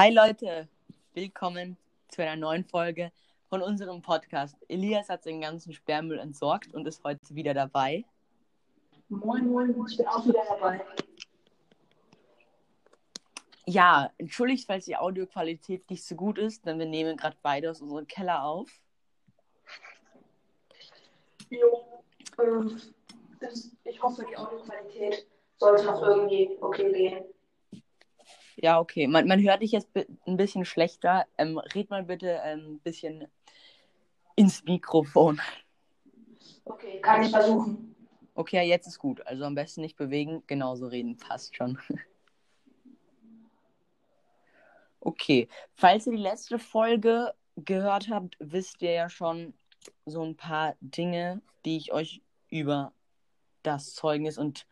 Hi Leute, willkommen zu einer neuen Folge von unserem Podcast. Elias hat seinen ganzen Sperrmüll entsorgt und ist heute wieder dabei. Moin, moin, ich bin auch wieder dabei. Ja, entschuldigt, falls die Audioqualität nicht so gut ist, denn wir nehmen gerade beide aus unserem Keller auf. Jo, ähm, das, ich hoffe, die Audioqualität sollte noch irgendwie okay gehen. Ja, okay. Man, man hört dich jetzt ein bisschen schlechter. Ähm, red mal bitte ein ähm, bisschen ins Mikrofon. Okay, kann ich versuchen. Okay, jetzt ist gut. Also am besten nicht bewegen, genauso reden, passt schon. Okay, falls ihr die letzte Folge gehört habt, wisst ihr ja schon so ein paar Dinge, die ich euch über das Zeugnis und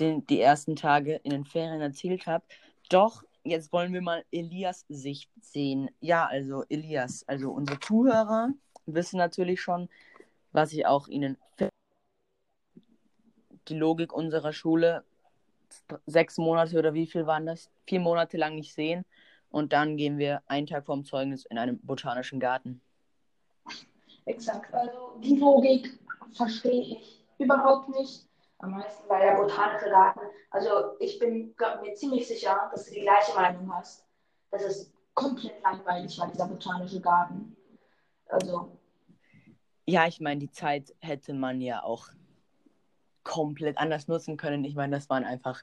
den, die ersten Tage in den Ferien erzählt habe. Doch jetzt wollen wir mal Elias Sicht sehen. Ja, also Elias, also unsere Zuhörer wissen natürlich schon, was ich auch ihnen die Logik unserer Schule sechs Monate oder wie viel waren das? Vier Monate lang nicht sehen. Und dann gehen wir einen Tag vorm Zeugnis in einem botanischen Garten. Exakt. Also die Logik verstehe ich überhaupt nicht. Am meisten bei der botanische Garten. Also ich bin mir ziemlich sicher, dass du die gleiche Meinung hast. Das ist komplett langweilig war, dieser botanische Garten. Also, Ja, ich meine, die Zeit hätte man ja auch komplett anders nutzen können. Ich meine, das waren einfach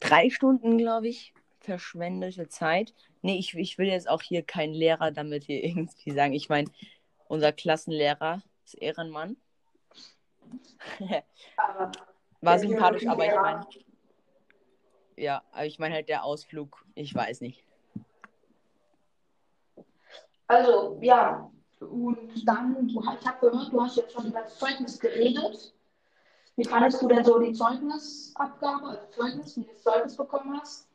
drei Stunden, glaube ich, verschwendete Zeit. Nee, ich, ich will jetzt auch hier keinen Lehrer damit hier irgendwie sagen. Ich meine, unser Klassenlehrer ist Ehrenmann. War sympathisch, aber ich meine, ja, aber ich meine halt der Ausflug, ich weiß nicht. Also, ja. Und dann, du, ich habe gehört, du hast jetzt schon über das Zeugnis geredet. Wie fandest du denn so die Zeugnisabgabe, also Zeugnis, wie du das Zeugnis bekommen hast?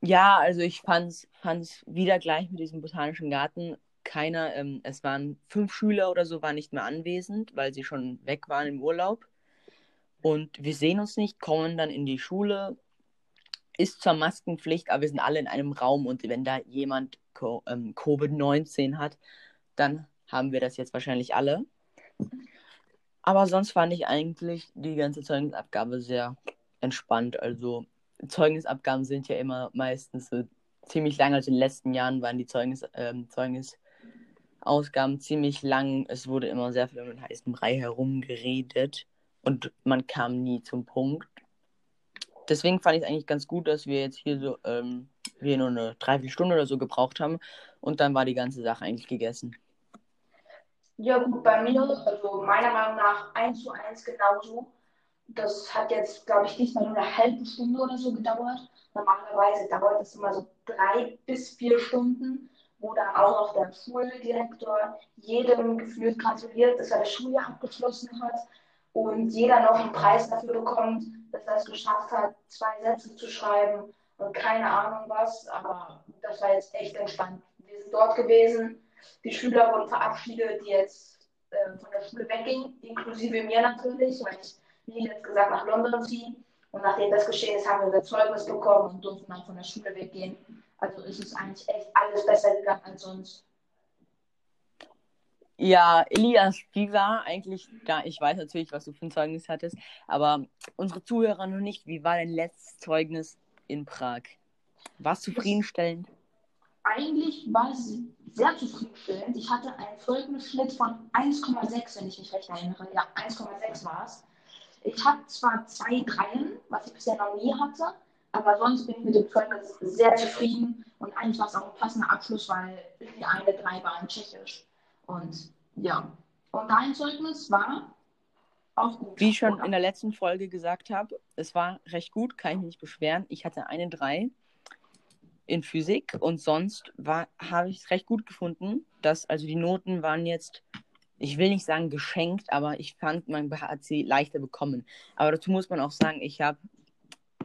Ja, also ich fand's, fand's wieder gleich mit diesem botanischen Garten. Keiner, ähm, es waren fünf Schüler oder so, waren nicht mehr anwesend, weil sie schon weg waren im Urlaub. Und wir sehen uns nicht, kommen dann in die Schule. Ist zwar Maskenpflicht, aber wir sind alle in einem Raum und wenn da jemand Co ähm, Covid-19 hat, dann haben wir das jetzt wahrscheinlich alle. Aber sonst fand ich eigentlich die ganze Zeugnisabgabe sehr entspannt. Also Zeugnisabgaben sind ja immer meistens so ziemlich lang. Also in den letzten Jahren waren die Zeugnis, ähm, Zeugnisausgaben ziemlich lang. Es wurde immer sehr viel um den heißen Brei herumgeredet und man kam nie zum Punkt. Deswegen fand ich es eigentlich ganz gut, dass wir jetzt hier so ähm, wir nur eine Dreiviertelstunde oder so gebraucht haben und dann war die ganze Sache eigentlich gegessen. Ja, gut, bei mir, also meiner Meinung nach eins zu eins genauso. Das hat jetzt, glaube ich, nicht mal nur eine halbe Stunde oder so gedauert. Normalerweise dauert es immer so drei bis vier Stunden, dann auch noch der Schuldirektor jedem gefühlt gratuliert, dass er das Schuljahr abgeschlossen hat und jeder noch einen Preis dafür bekommt, dass er es geschafft hat, zwei Sätze zu schreiben und keine Ahnung was. Aber das war jetzt echt entspannt. Wir sind dort gewesen. Die Schüler wurden verabschiedet, die jetzt äh, von der Schule weggingen, inklusive mir natürlich, weil ich, wie jetzt gesagt, nach London ziehe. Und nachdem das geschehen ist, haben wir unser Zeugnis bekommen und durften dann von der Schule weggehen. Also ist es eigentlich echt alles besser gegangen als sonst. Ja, Elias, wie war eigentlich da? Ich weiß natürlich, was du für ein Zeugnis hattest, aber unsere Zuhörer noch nicht. Wie war dein letztes Zeugnis in Prag? War es zufriedenstellend? Eigentlich war es sehr zufriedenstellend. Ich hatte einen Zeugnisschnitt von 1,6, wenn ich mich recht erinnere. Ja, 1,6 war es. Ich habe zwar zwei Dreien, was ich bisher noch nie hatte, aber sonst bin ich mit dem Zeugnis sehr zufrieden. Und eigentlich war es auch ein passender Abschluss, weil die eine Drei war in Tschechisch. Und ja. Und dein Zeugnis war auch gut. Wie ich schon in der letzten Folge gesagt habe, es war recht gut, kann ich mich nicht beschweren. Ich hatte eine 3 in Physik und sonst habe ich es recht gut gefunden, dass also die Noten waren jetzt ich will nicht sagen geschenkt, aber ich fand, man hat sie leichter bekommen. Aber dazu muss man auch sagen, ich habe,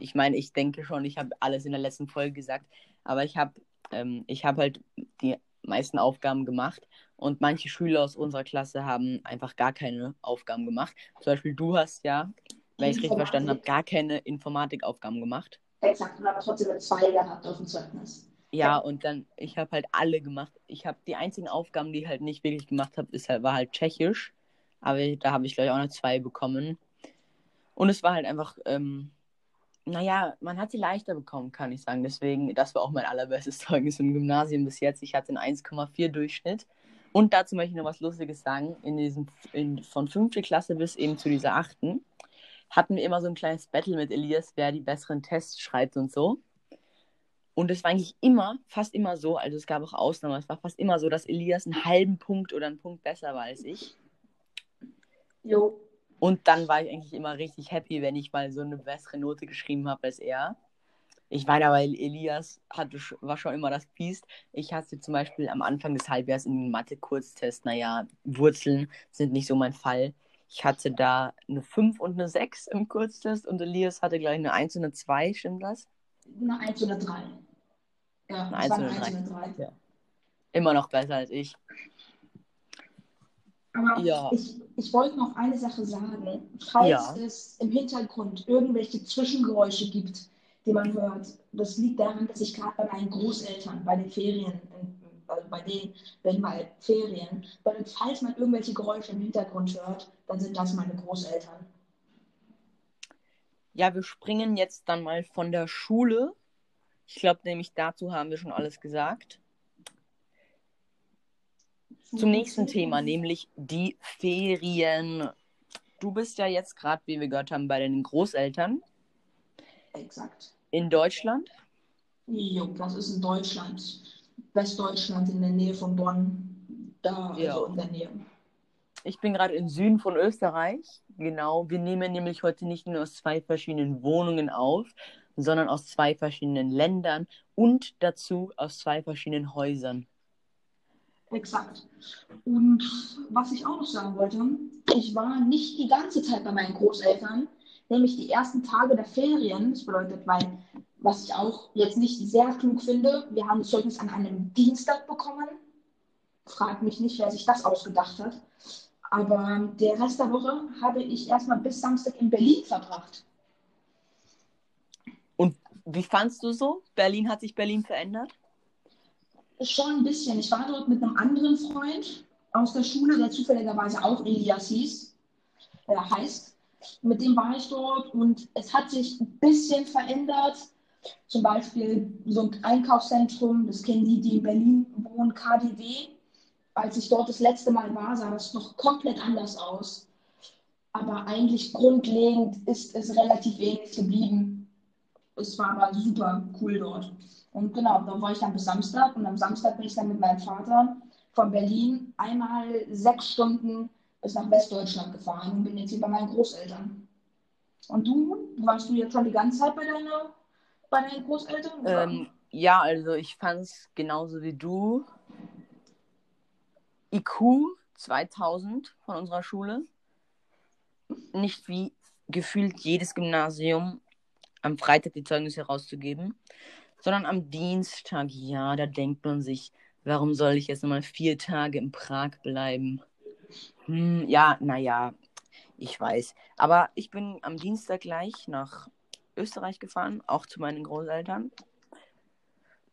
ich meine, ich denke schon, ich habe alles in der letzten Folge gesagt, aber ich habe, ähm, ich habe halt die meisten Aufgaben gemacht und manche Schüler aus unserer Klasse haben einfach gar keine Aufgaben gemacht. Zum Beispiel du hast ja, wenn ich es richtig verstanden habe, gar keine Informatikaufgaben gemacht. Exakt, und aber trotzdem eine 2 gehabt auf dem Zeugnis. Ja, und dann, ich habe halt alle gemacht. Ich habe die einzigen Aufgaben, die ich halt nicht wirklich gemacht habe, ist halt, war halt Tschechisch. Aber da habe ich, glaube ich, auch noch zwei bekommen. Und es war halt einfach, ähm, naja, man hat sie leichter bekommen, kann ich sagen. Deswegen, das war auch mein allerbestes Zeugnis im Gymnasium bis jetzt. Ich hatte einen 1,4 Durchschnitt. Und dazu möchte ich noch was Lustiges sagen. In diesem, in, von fünfte Klasse bis eben zu dieser achten hatten wir immer so ein kleines Battle mit Elias, wer die besseren Tests schreibt und so. Und es war eigentlich immer, fast immer so, also es gab auch Ausnahmen, es war fast immer so, dass Elias einen halben Punkt oder einen Punkt besser war als ich. Jo. Und dann war ich eigentlich immer richtig happy, wenn ich mal so eine bessere Note geschrieben habe als er. Ich meine aber, Elias hatte, war schon immer das Biest. Ich hatte zum Beispiel am Anfang des Halbjahres in Mathe-Kurztest, naja, Wurzeln sind nicht so mein Fall. Ich hatte da eine 5 und eine 6 im Kurztest und Elias hatte gleich eine 1 und eine 2, stimmt das? Eine 1 oder 3. Ja, eine 1 und eine 3. Ja. Immer noch besser als ich. Aber ja. ich, ich wollte noch eine Sache sagen. Falls ja. es im Hintergrund irgendwelche Zwischengeräusche gibt, die man hört, das liegt daran, dass ich gerade bei meinen Großeltern bei den Ferien, also bei denen bin mal Ferien, weil falls man irgendwelche Geräusche im Hintergrund hört, dann sind das meine Großeltern. Ja, wir springen jetzt dann mal von der Schule. Ich glaube nämlich dazu haben wir schon alles gesagt zum nächsten Thema, nämlich die Ferien. Du bist ja jetzt gerade, wie wir gehört haben, bei deinen Großeltern. Exakt. In Deutschland? Jo, das ist in Deutschland. Westdeutschland in der Nähe von Bonn. Da, ja. also in der Nähe. Ich bin gerade im Süden von Österreich. Genau. Wir nehmen nämlich heute nicht nur aus zwei verschiedenen Wohnungen auf, sondern aus zwei verschiedenen Ländern und dazu aus zwei verschiedenen Häusern. Exakt. Und was ich auch noch sagen wollte, ich war nicht die ganze Zeit bei meinen Großeltern, nämlich die ersten Tage der Ferien. Das bedeutet, weil, was ich auch jetzt nicht sehr klug finde, wir haben das Zeugnis an einem Dienstag bekommen. Frag mich nicht, wer sich das ausgedacht hat. Aber der Rest der Woche habe ich erstmal bis Samstag in Berlin verbracht. Und wie fandst du so? Berlin hat sich Berlin verändert? Schon ein bisschen. Ich war dort mit einem anderen Freund aus der Schule, der zufälligerweise auch Elias hieß, äh, heißt. Mit dem war ich dort und es hat sich ein bisschen verändert. Zum Beispiel so ein Einkaufszentrum, das kennen die, die in Berlin wohnen, KDW. Als ich dort das letzte Mal war, sah das noch komplett anders aus. Aber eigentlich grundlegend ist es relativ ähnlich geblieben. Es war aber super cool dort. Und genau, da war ich dann bis Samstag und am Samstag bin ich dann mit meinem Vater von Berlin einmal sechs Stunden bis nach Westdeutschland gefahren und bin jetzt hier bei meinen Großeltern. Und du, warst du jetzt schon die ganze Zeit bei, deiner, bei deinen Großeltern? Ähm, ja, also ich fand es genauso wie du. IQ 2000 von unserer Schule. Nicht wie gefühlt jedes Gymnasium am Freitag die Zeugnisse herauszugeben, sondern am Dienstag. Ja, da denkt man sich, warum soll ich jetzt nochmal vier Tage in Prag bleiben? Hm, ja, naja, ich weiß. Aber ich bin am Dienstag gleich nach Österreich gefahren, auch zu meinen Großeltern.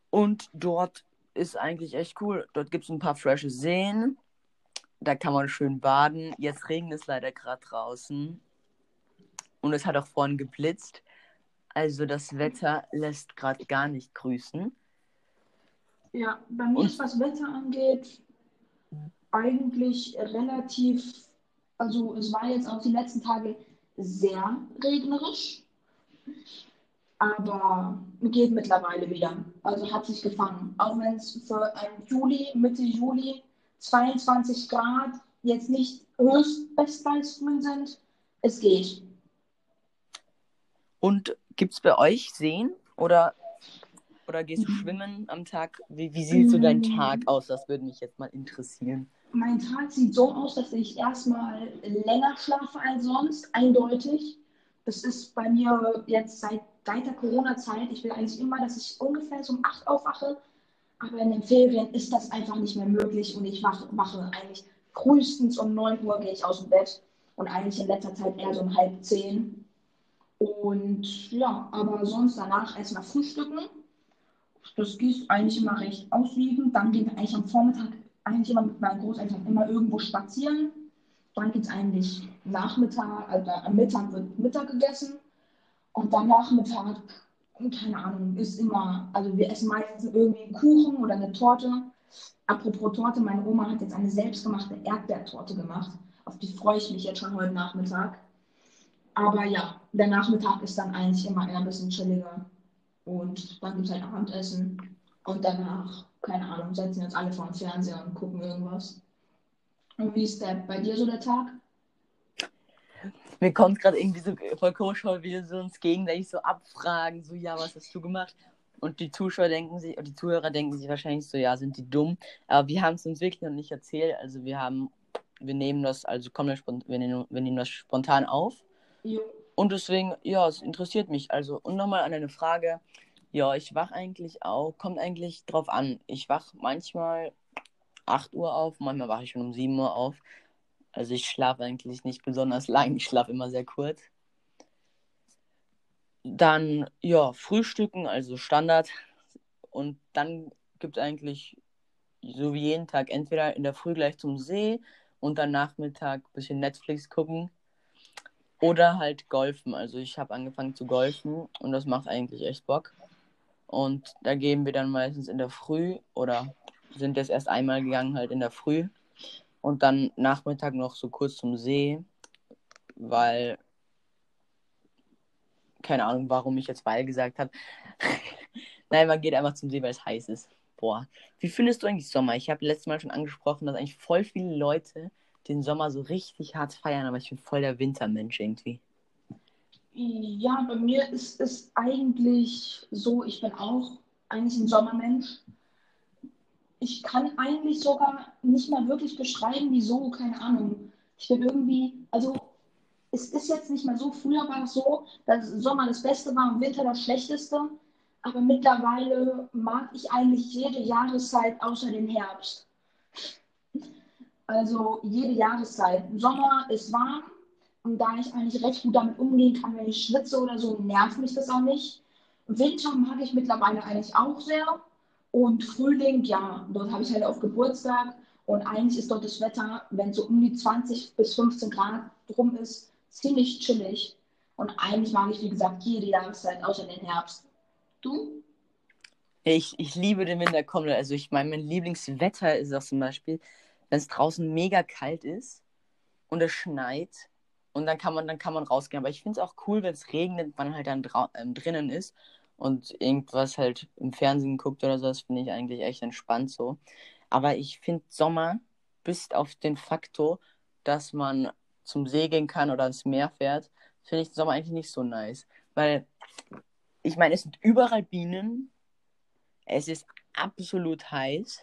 Und dort ist eigentlich echt cool. Dort gibt es ein paar frische Seen. Da kann man schön baden. Jetzt regnet es leider gerade draußen. Und es hat auch vorhin geblitzt. Also das Wetter lässt gerade gar nicht grüßen. Ja, bei mir ist, was Wetter angeht, eigentlich relativ, also es war jetzt auch die letzten Tage sehr regnerisch, aber geht mittlerweile wieder. Also hat sich gefangen. Auch wenn es für einen Juli, Mitte Juli 22 Grad jetzt nicht höchst bestfallsgrün sind, es geht. Und Gibt es bei euch Seen oder, oder gehst du mhm. schwimmen am Tag? Wie, wie sieht so dein mhm. Tag aus? Das würde mich jetzt mal interessieren. Mein Tag sieht so aus, dass ich erstmal länger schlafe als sonst, eindeutig. Das ist bei mir jetzt seit, seit der Corona-Zeit. Ich will eigentlich immer, dass ich ungefähr um 8 aufwache. Aber in den Ferien ist das einfach nicht mehr möglich und ich wache, wache eigentlich frühestens um 9 Uhr gehe ich aus dem Bett und eigentlich in letzter Zeit eher so um halb zehn. Und ja, aber sonst danach erstmal frühstücken. Das geht eigentlich immer recht auswiegend. Dann gehen wir eigentlich am Vormittag eigentlich immer mit meinen Großeltern immer irgendwo spazieren. Dann geht es eigentlich Nachmittag, also am Mittag wird Mittag gegessen. Und dann Nachmittag, keine Ahnung, ist immer, also wir essen meistens irgendwie einen Kuchen oder eine Torte. Apropos Torte, meine Oma hat jetzt eine selbstgemachte Erdbeertorte gemacht. Auf die freue ich mich jetzt schon heute Nachmittag. Aber ja, der Nachmittag ist dann eigentlich immer eher ein bisschen chilliger. Und dann gibt es halt Abendessen. Und danach, keine Ahnung, setzen wir uns alle vor den Fernseher und gucken irgendwas. Und wie ist der bei dir so der Tag? Mir kommt gerade irgendwie so voll komisch vor, wie wir uns gegenseitig so abfragen, so, ja, was hast du gemacht? Und die Zuschauer denken sich, die Zuhörer denken sich wahrscheinlich so, ja, sind die dumm. Aber wir haben es uns wirklich noch nicht erzählt. Also wir haben, wir nehmen das, also kommen wir, nehmen, wir nehmen das spontan auf. Und deswegen, ja, es interessiert mich. Also, und nochmal an eine Frage. Ja, ich wach eigentlich auch, kommt eigentlich drauf an. Ich wach manchmal 8 Uhr auf, manchmal wache ich schon um 7 Uhr auf. Also ich schlafe eigentlich nicht besonders lang, ich schlafe immer sehr kurz. Dann, ja, Frühstücken, also Standard. Und dann gibt es eigentlich so wie jeden Tag entweder in der Früh gleich zum See und dann Nachmittag ein bisschen Netflix gucken. Oder halt golfen. Also ich habe angefangen zu golfen und das macht eigentlich echt Bock. Und da gehen wir dann meistens in der Früh oder sind jetzt erst einmal gegangen, halt in der Früh. Und dann Nachmittag noch so kurz zum See, weil keine Ahnung, warum ich jetzt weil gesagt habe. Nein, man geht einfach zum See, weil es heiß ist. Boah, wie findest du eigentlich Sommer? Ich habe letztes Mal schon angesprochen, dass eigentlich voll viele Leute den Sommer so richtig hart feiern, aber ich bin voll der Wintermensch irgendwie. Ja, bei mir ist es eigentlich so, ich bin auch eigentlich ein Sommermensch. Ich kann eigentlich sogar nicht mal wirklich beschreiben, wieso, keine Ahnung. Ich bin irgendwie, also es ist jetzt nicht mehr so, früher war es so, dass Sommer das Beste war und Winter das Schlechteste. Aber mittlerweile mag ich eigentlich jede Jahreszeit außer den Herbst. Also jede Jahreszeit. Im Sommer ist warm und da ich eigentlich recht gut damit umgehen kann, wenn ich schwitze oder so, nervt mich das auch nicht. Winter mag ich mittlerweile eigentlich auch sehr. Und Frühling, ja, dort habe ich halt auf Geburtstag. Und eigentlich ist dort das Wetter, wenn so um die 20 bis 15 Grad rum ist, ziemlich chillig. Und eigentlich mag ich, wie gesagt, jede Jahreszeit außer den Herbst. Du? Ich, ich liebe den Winter komplett. Also ich meine, mein Lieblingswetter ist auch zum Beispiel, wenn es draußen mega kalt ist und es schneit und dann kann man, dann kann man rausgehen. Aber ich finde es auch cool, wenn es regnet, man halt dann ähm, drinnen ist und irgendwas halt im Fernsehen guckt oder so. Das finde ich eigentlich echt entspannt so. Aber ich finde Sommer bis auf den Faktor, dass man zum See gehen kann oder ins Meer fährt, finde ich Sommer eigentlich nicht so nice. Weil, ich meine, es sind überall Bienen. Es ist absolut heiß.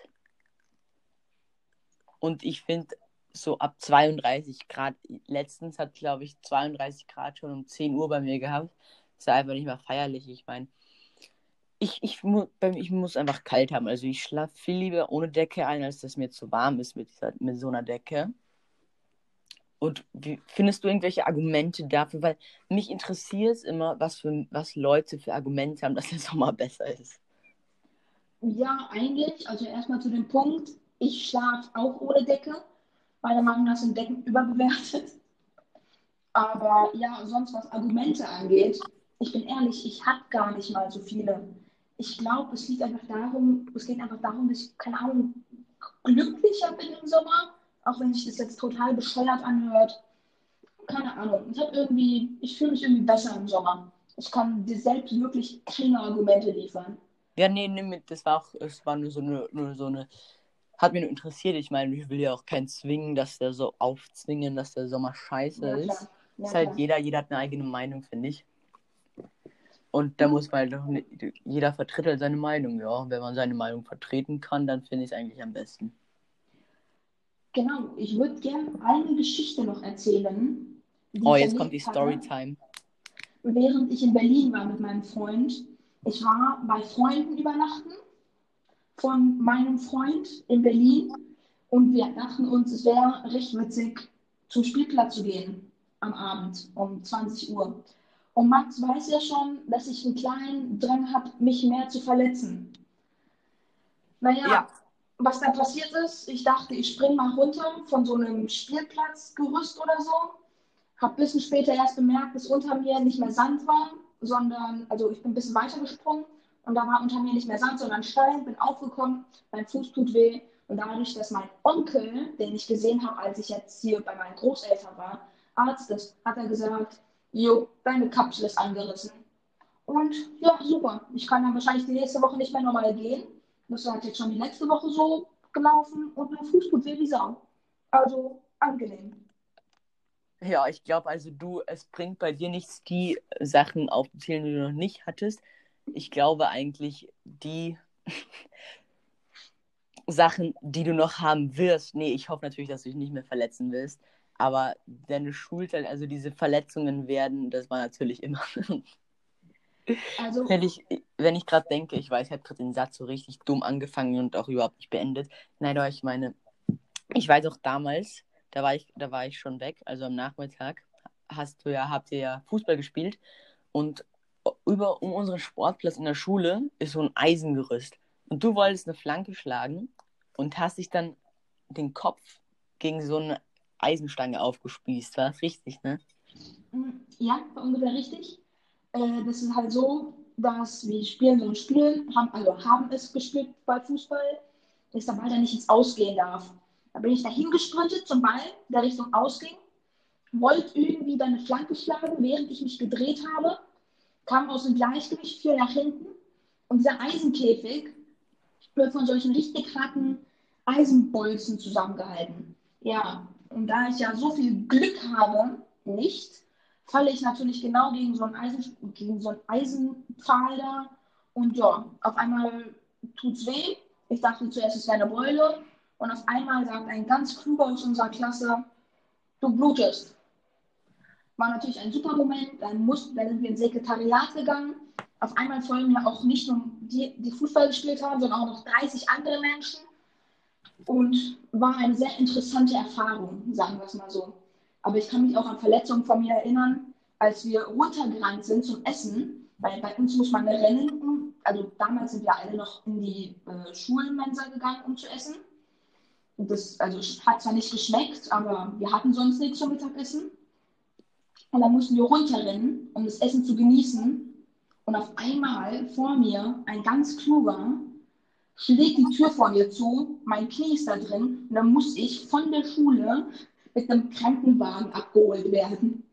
Und ich finde, so ab 32 Grad, letztens hat, glaube ich, 32 Grad schon um 10 Uhr bei mir gehabt. Das ist einfach nicht mehr feierlich. Ich meine, ich, ich, mu ich muss einfach kalt haben. Also ich schlafe viel lieber ohne Decke ein, als dass mir zu warm ist mit, dieser, mit so einer Decke. Und wie, findest du irgendwelche Argumente dafür? Weil mich interessiert es immer, was, für, was Leute für Argumente haben, dass der Sommer besser ist. Ja, eigentlich. Also erstmal zu dem Punkt, ich schlafe auch ohne Decke. Meiner Meinung nach sind Decken überbewertet. Aber ja, sonst was Argumente angeht, ich bin ehrlich, ich habe gar nicht mal so viele. Ich glaube, es liegt einfach darum, es geht einfach darum, dass ich, keine Ahnung, glücklicher bin im Sommer auch wenn sich das jetzt total bescheuert anhört. Keine Ahnung. Ich habe irgendwie, ich fühle mich irgendwie besser im Sommer. Ich kann dir selbst wirklich keine Argumente liefern. Ja, nee, nee, das war auch, es war nur so eine, nur so eine, hat mich nur interessiert. Ich meine, ich will ja auch keinen zwingen, dass der so aufzwingen, dass der Sommer scheiße ja, ist. Ja, ist halt jeder, jeder hat eine eigene Meinung, finde ich. Und da muss man halt doch nicht, jeder vertritt halt seine Meinung, ja. Wenn man seine Meinung vertreten kann, dann finde ich es eigentlich am besten. Genau, ich würde gerne eine Geschichte noch erzählen. Oh, jetzt kommt die Storytime. Während ich in Berlin war mit meinem Freund. Ich war bei Freunden übernachten von meinem Freund in Berlin und wir dachten uns, es wäre recht witzig, zum Spielplatz zu gehen am Abend um 20 Uhr. Und Max weiß ja schon, dass ich einen kleinen Drang habe, mich mehr zu verletzen. Naja, ja. was da passiert ist, ich dachte, ich springe mal runter von so einem Spielplatzgerüst oder so. Hab ein bisschen später erst bemerkt, dass unter mir nicht mehr Sand war, sondern, also ich bin ein bisschen weiter gesprungen und da war unter mir nicht mehr Sand, sondern Stein, bin aufgekommen, mein Fuß tut weh. Und dadurch, dass mein Onkel, den ich gesehen habe, als ich jetzt hier bei meinen Großeltern war, Arzt ist, hat er gesagt, jo, deine Kapsel ist angerissen. Und ja, super. Ich kann dann wahrscheinlich die nächste Woche nicht mehr normal gehen. Das hat jetzt schon die letzte Woche so gelaufen und mein Fuß tut weh wie Sau. Also angenehm. Ja, ich glaube also du, es bringt bei dir nichts, die Sachen aufzuzählen, die du noch nicht hattest. Ich glaube eigentlich, die Sachen, die du noch haben wirst. Nee, ich hoffe natürlich, dass du dich nicht mehr verletzen wirst. Aber deine Schulzeit, also diese Verletzungen werden, das war natürlich immer. Also, wenn ich, wenn ich gerade denke, ich weiß, ich habe gerade den Satz so richtig dumm angefangen und auch überhaupt nicht beendet. Nein, aber ich meine, ich weiß auch damals, da war ich, da war ich schon weg, also am Nachmittag hast du ja, habt ihr ja Fußball gespielt und über um unseren Sportplatz in der Schule ist so ein Eisengerüst. Und du wolltest eine Flanke schlagen und hast dich dann den Kopf gegen so eine Eisenstange aufgespießt. War das richtig, ne? Mm, ja, war ungefähr richtig. Äh, das ist halt so, dass wir spielen so ein Spiel, haben, also haben es gespielt bei Fußball, dass der Ball dann nicht ins Ausgehen darf. Da bin ich dahin gesprintet zum Ball, der Richtung ausging, wollte irgendwie dann eine Flanke schlagen, während ich mich gedreht habe, kam aus dem Gleichgewicht, fiel nach hinten und dieser Eisenkäfig wird von solchen richtig harten Eisenbolzen zusammengehalten. Ja, und da ich ja so viel Glück habe, nicht, falle ich natürlich genau gegen so einen, Eisen, gegen so einen Eisenpfahl da. Und ja, auf einmal tut es weh. Ich dachte zuerst, es wäre eine Beule. Und auf einmal sagt ein ganz kluger aus unserer Klasse, du blutest. War natürlich ein super Moment. Dann, mussten, dann sind wir ins Sekretariat gegangen. Auf einmal folgen ja auch nicht nur die, die Fußball gespielt haben, sondern auch noch 30 andere Menschen und war eine sehr interessante Erfahrung, sagen wir es mal so. Aber ich kann mich auch an Verletzungen von mir erinnern, als wir runtergerannt sind zum Essen, weil bei uns muss man rennen. Also damals sind wir alle noch in die äh, Schulmensa gegangen, um zu essen. Und das also, hat zwar nicht geschmeckt, aber wir hatten sonst nichts zum Mittagessen. Und dann mussten wir runterrennen, um das Essen zu genießen. Und auf einmal vor mir ein ganz kluger, schlägt die Tür vor mir zu, mein Knie ist da drin und dann muss ich von der Schule mit einem Krankenwagen abgeholt werden.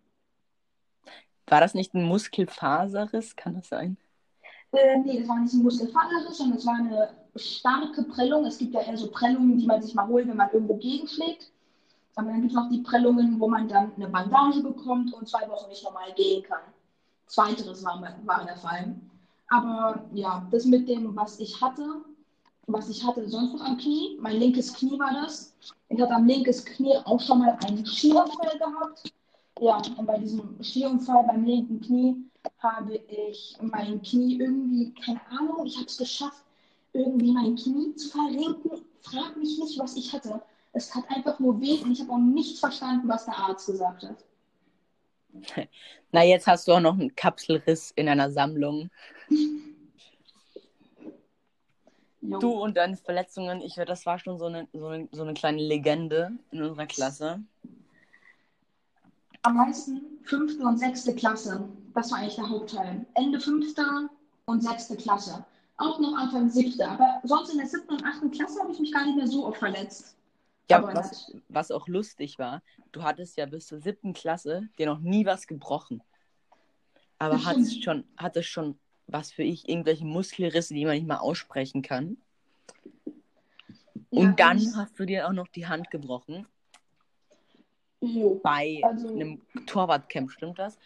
War das nicht ein Muskelfaserriss? Kann das sein? Äh, nee, das war nicht ein Muskelfaserriss, sondern es war eine starke Prellung. Es gibt ja eher so Prellungen, die man sich mal holt, wenn man irgendwo gegenschlägt. Aber dann gibt es noch die Prellungen, wo man dann eine Bandage bekommt und zwei Wochen nicht normal gehen kann. Zweiteres war, war der Fall. Aber ja, das mit dem, was ich hatte, was ich hatte sonst noch am Knie. Mein linkes Knie war das. Ich hatte am linkes Knie auch schon mal einen Skiunfall gehabt. Ja, und bei diesem Skiunfall beim linken Knie habe ich mein Knie irgendwie, keine Ahnung, ich habe es geschafft, irgendwie mein Knie zu verrenken. Frag mich nicht, was ich hatte. Es hat einfach nur weh und ich habe auch nicht verstanden, was der Arzt gesagt hat. Na, jetzt hast du auch noch einen Kapselriss in einer Sammlung. Du und deine Verletzungen, ich das war schon so eine, so, eine, so eine kleine Legende in unserer Klasse. Am meisten fünfte und sechste Klasse. Das war eigentlich der Hauptteil. Ende fünfte und sechste Klasse. Auch noch Anfang siebte. Aber sonst in der siebten und achten Klasse habe ich mich gar nicht mehr so oft verletzt. Ja, aber was, was auch lustig war, du hattest ja bis zur siebten Klasse dir noch nie was gebrochen. Aber hattest schon, hattest schon was für ich, irgendwelche Muskelrisse, die man nicht mal aussprechen kann. Ja, und dann ich... hast du dir auch noch die Hand gebrochen. Jo. Bei also... einem Torwartcamp, stimmt das?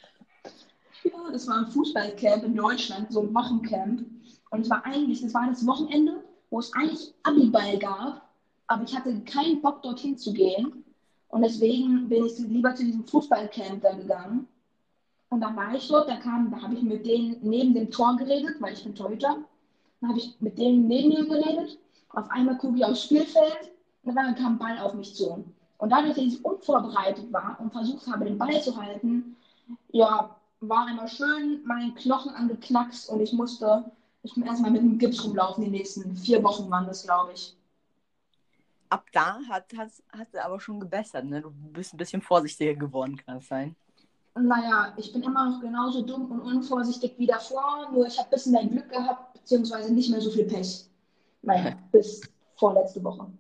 Ja, das war ein Fußballcamp in Deutschland, so ein Wochencamp. Und es war eigentlich, das war das Wochenende, wo es eigentlich Abiball gab, aber ich hatte keinen Bock, dorthin zu gehen. Und deswegen bin ich lieber zu diesem Fußballcamp da gegangen. Und dann war ich dort, da kam, da habe ich mit denen neben dem Tor geredet, weil ich bin Torhüter. Dann habe ich mit denen neben mir geredet. Auf einmal gucke ich aufs Spielfeld und dann kam ein Ball auf mich zu. Und dadurch, dass ich unvorbereitet war und versucht habe, den Ball zu halten, ja, war einmal schön mein Knochen angeknackst und ich musste, ich bin erstmal mit dem Gips rumlaufen. Die nächsten vier Wochen waren das, glaube ich. Ab da hat, hat, hat er aber schon gebessert, ne? Du bist ein bisschen vorsichtiger geworden, kann es sein. Naja, ich bin immer noch genauso dumm und unvorsichtig wie davor, nur ich habe ein bisschen mehr Glück gehabt, beziehungsweise nicht mehr so viel Pech. Naja, bis vorletzte Woche.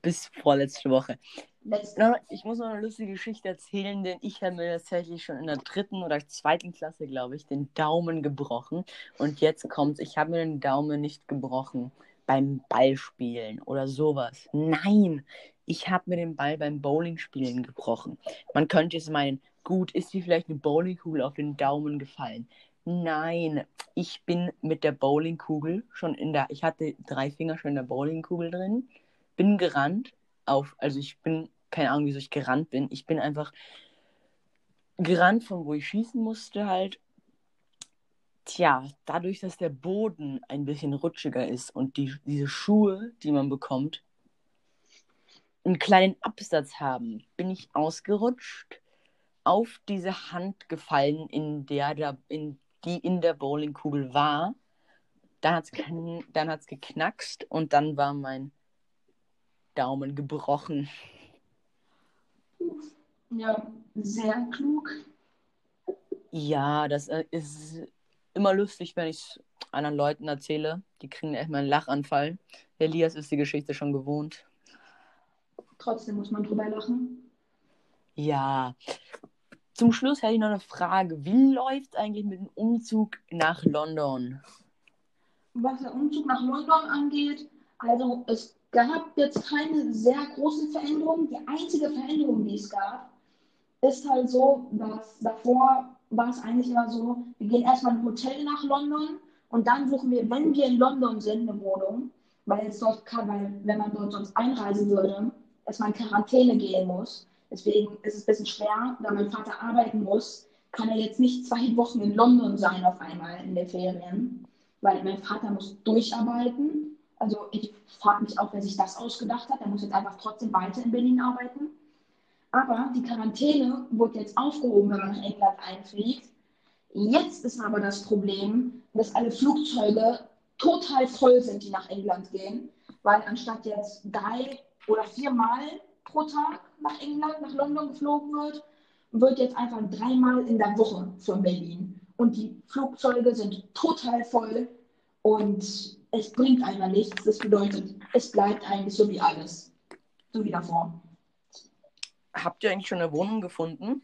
Bis vorletzte Woche. Letzte. Ich muss noch eine lustige Geschichte erzählen, denn ich habe mir tatsächlich schon in der dritten oder zweiten Klasse, glaube ich, den Daumen gebrochen. Und jetzt kommt's, ich habe mir den Daumen nicht gebrochen beim Ballspielen oder sowas. Nein, ich habe mir den Ball beim Bowlingspielen gebrochen. Man könnte jetzt meinen, gut, ist dir vielleicht eine Bowlingkugel auf den Daumen gefallen? Nein, ich bin mit der Bowlingkugel schon in der, ich hatte drei Finger schon in der Bowlingkugel drin, bin gerannt auf, also ich bin, keine Ahnung, wieso ich gerannt bin, ich bin einfach gerannt, von wo ich schießen musste halt. Tja, dadurch, dass der Boden ein bisschen rutschiger ist und die, diese Schuhe, die man bekommt, einen kleinen Absatz haben, bin ich ausgerutscht, auf diese Hand gefallen, in der, der in, die in der Bowlingkugel war. Dann hat es dann hat's geknackst und dann war mein Daumen gebrochen. Ja, sehr klug. Ja, das äh, ist immer lustig, wenn ich es anderen Leuten erzähle. Die kriegen erstmal einen Lachanfall. Elias ist die Geschichte schon gewohnt. Trotzdem muss man drüber lachen. Ja. Zum Schluss hätte ich noch eine Frage. Wie läuft es eigentlich mit dem Umzug nach London? Was der Umzug nach London angeht, also es gab jetzt keine sehr großen Veränderungen. Die einzige Veränderung, die es gab, ist halt so, dass davor war es eigentlich immer so, wir gehen erstmal in ein Hotel nach London und dann suchen wir, wenn wir in London sind, eine Wohnung, weil jetzt dort kann, weil wenn man dort sonst einreisen würde, erstmal in Quarantäne gehen muss. Deswegen ist es ein bisschen schwer, da mein Vater arbeiten muss, kann er jetzt nicht zwei Wochen in London sein auf einmal in den Ferien, weil mein Vater muss durcharbeiten. Also ich frage mich auch, wer sich das ausgedacht hat. Er muss jetzt einfach trotzdem weiter in Berlin arbeiten. Aber die Quarantäne wurde jetzt aufgehoben, wenn man nach England einfliegt. Jetzt ist aber das Problem, dass alle Flugzeuge total voll sind, die nach England gehen, weil anstatt jetzt drei oder viermal pro Tag nach England, nach London geflogen wird, wird jetzt einfach dreimal in der Woche von Berlin. Und die Flugzeuge sind total voll und es bringt einfach nichts. Das bedeutet, es bleibt eigentlich so wie alles. So wie davor. Habt ihr eigentlich schon eine Wohnung gefunden?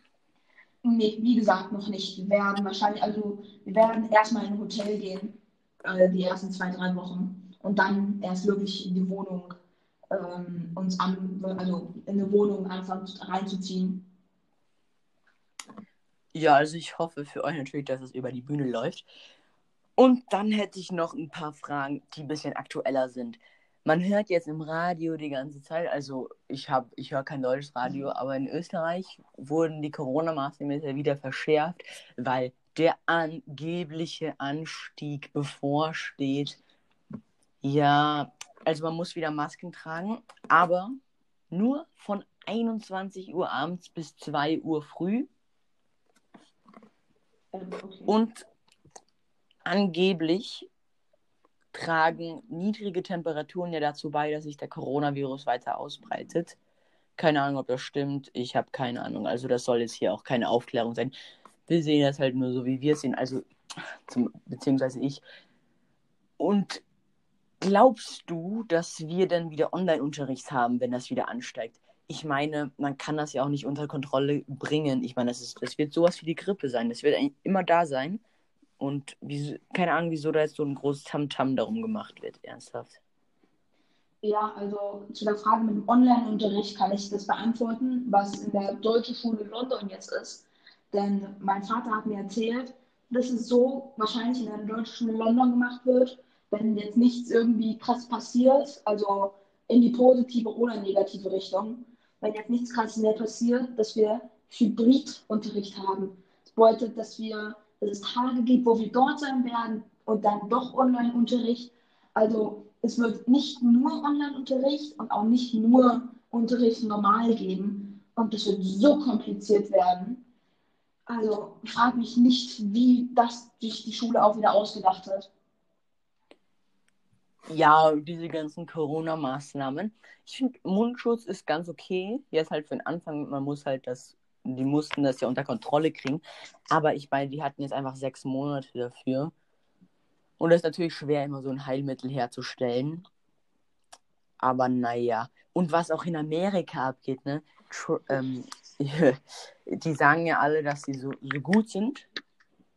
Nee, wie gesagt, noch nicht. Wir werden wahrscheinlich, also wir werden erstmal in ein Hotel gehen, äh, die ersten zwei, drei Wochen. Und dann erst wirklich in die Wohnung ähm, uns an, also in eine Wohnung anfangen reinzuziehen. Ja, also ich hoffe für euch natürlich, dass es über die Bühne läuft. Und dann hätte ich noch ein paar Fragen, die ein bisschen aktueller sind. Man hört jetzt im Radio die ganze Zeit, also ich habe, ich höre kein deutsches Radio, aber in Österreich wurden die Corona-Maßnahmen ja wieder verschärft, weil der angebliche Anstieg bevorsteht. Ja, also man muss wieder Masken tragen, aber nur von 21 Uhr abends bis 2 Uhr früh. Ähm, okay. Und angeblich tragen niedrige Temperaturen ja dazu bei, dass sich der Coronavirus weiter ausbreitet. Keine Ahnung, ob das stimmt. Ich habe keine Ahnung. Also das soll jetzt hier auch keine Aufklärung sein. Wir sehen das halt nur so, wie wir es sehen. Also, zum, beziehungsweise ich. Und glaubst du, dass wir dann wieder Online-Unterricht haben, wenn das wieder ansteigt? Ich meine, man kann das ja auch nicht unter Kontrolle bringen. Ich meine, das, ist, das wird sowas wie die Grippe sein. Das wird eigentlich immer da sein. Und wie, keine Ahnung, wieso da jetzt so ein großes Tamtam darum gemacht wird, ernsthaft. Ja, also zu der Frage mit dem Online-Unterricht kann ich das beantworten, was in der deutschen Schule in London jetzt ist. Denn mein Vater hat mir erzählt, dass es so wahrscheinlich in der deutschen Schule in London gemacht wird, wenn jetzt nichts irgendwie krass passiert, also in die positive oder negative Richtung, wenn jetzt nichts krass mehr passiert, dass wir Hybridunterricht haben. Das bedeutet, dass wir dass es Tage gibt, wo wir dort sein werden und dann doch Online-Unterricht. Also es wird nicht nur Online-Unterricht und auch nicht nur Unterricht normal geben. Und es wird so kompliziert werden. Also, ich frage mich nicht, wie das sich die Schule auch wieder ausgedacht hat. Ja, diese ganzen Corona-Maßnahmen. Ich finde, Mundschutz ist ganz okay. Jetzt halt für den Anfang, man muss halt das, die mussten das ja unter Kontrolle kriegen. Aber ich meine, die hatten jetzt einfach sechs Monate dafür. Und es ist natürlich schwer, immer so ein Heilmittel herzustellen. Aber naja. Und was auch in Amerika abgeht, ne? Tr ähm, die sagen ja alle, dass sie so, so gut sind.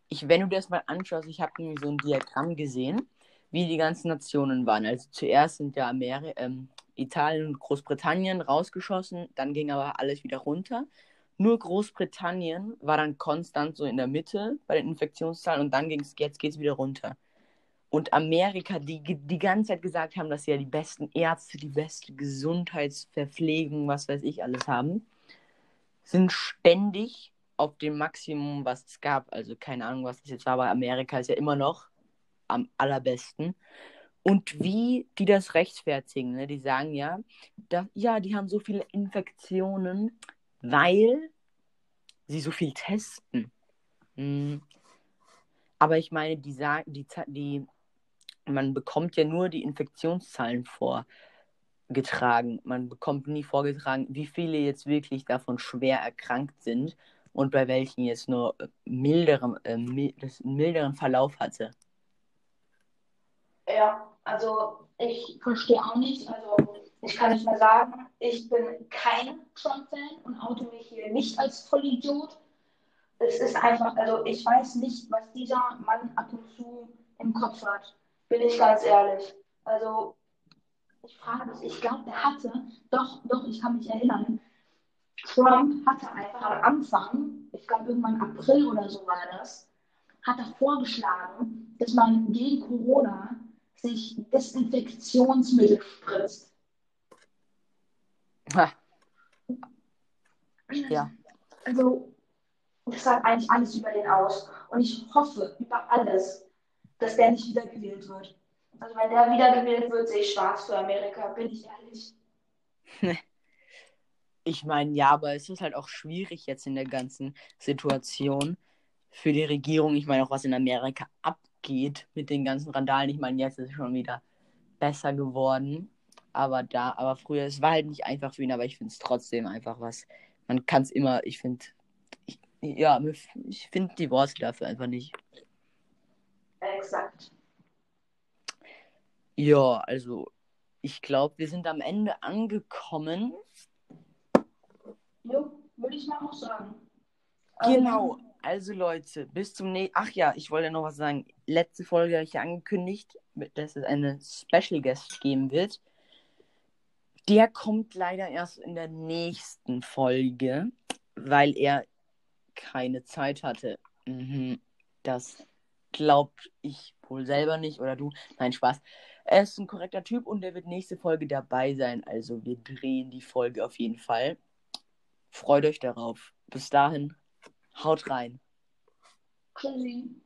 Ich, wenn du dir das mal anschaust, ich habe nämlich so ein Diagramm gesehen wie die ganzen Nationen waren. Also zuerst sind ja Ameri ähm, Italien und Großbritannien rausgeschossen, dann ging aber alles wieder runter. Nur Großbritannien war dann konstant so in der Mitte bei den Infektionszahlen und dann ging es, jetzt geht es wieder runter. Und Amerika, die die ganze Zeit gesagt haben, dass sie ja die besten Ärzte, die beste Gesundheitsverpflegung, was weiß ich alles haben, sind ständig auf dem Maximum, was es gab. Also keine Ahnung, was das jetzt war, aber Amerika ist ja immer noch am allerbesten. Und wie die das rechtfertigen, ne? die sagen ja, da, ja, die haben so viele Infektionen, weil sie so viel testen. Hm. Aber ich meine, die sagen, die, die, man bekommt ja nur die Infektionszahlen vorgetragen. Man bekommt nie vorgetragen, wie viele jetzt wirklich davon schwer erkrankt sind und bei welchen jetzt nur milderen, äh, milderen Verlauf hatte. Ja, also ich verstehe auch nicht. Also ich kann nicht mehr sagen, ich bin kein Trump-Fan und oute mich hier nicht als Vollidiot. Es ist einfach, also ich weiß nicht, was dieser Mann ab und zu im Kopf hat. Bin ich ganz ehrlich. Also ich frage mich, ich glaube, der hatte, doch, doch, ich kann mich erinnern, Trump hatte einfach am Anfang, ich glaube irgendwann April oder so war das, hat er vorgeschlagen, dass man gegen Corona sich Desinfektionsmittel spritzt. Ha. Ja. Also, das sagt eigentlich alles über den aus. Und ich hoffe über alles, dass der nicht wiedergewählt wird. Also, wenn der wiedergewählt wird, sehe ich schwarz für Amerika, bin ich ehrlich. Ich meine, ja, aber es ist halt auch schwierig jetzt in der ganzen Situation für die Regierung. Ich meine auch, was in Amerika ab geht mit den ganzen Randalen. Ich meine, jetzt ist es schon wieder besser geworden. Aber da, aber früher, es war halt nicht einfach für ihn, aber ich finde es trotzdem einfach was. Man kann es immer, ich finde, ja, ich finde die Worte dafür einfach nicht. Exakt. Ja, also ich glaube, wir sind am Ende angekommen. Jo, würde ich mal auch sagen. Genau. Um, also Leute, bis zum nächsten. Ach ja, ich wollte noch was sagen. Letzte Folge habe ich ja angekündigt, dass es eine Special Guest geben wird. Der kommt leider erst in der nächsten Folge, weil er keine Zeit hatte. Mhm. Das glaubt ich wohl selber nicht oder du. Nein, Spaß. Er ist ein korrekter Typ und der wird nächste Folge dabei sein. Also wir drehen die Folge auf jeden Fall. Freut euch darauf. Bis dahin. Haut rein. Tschüssi.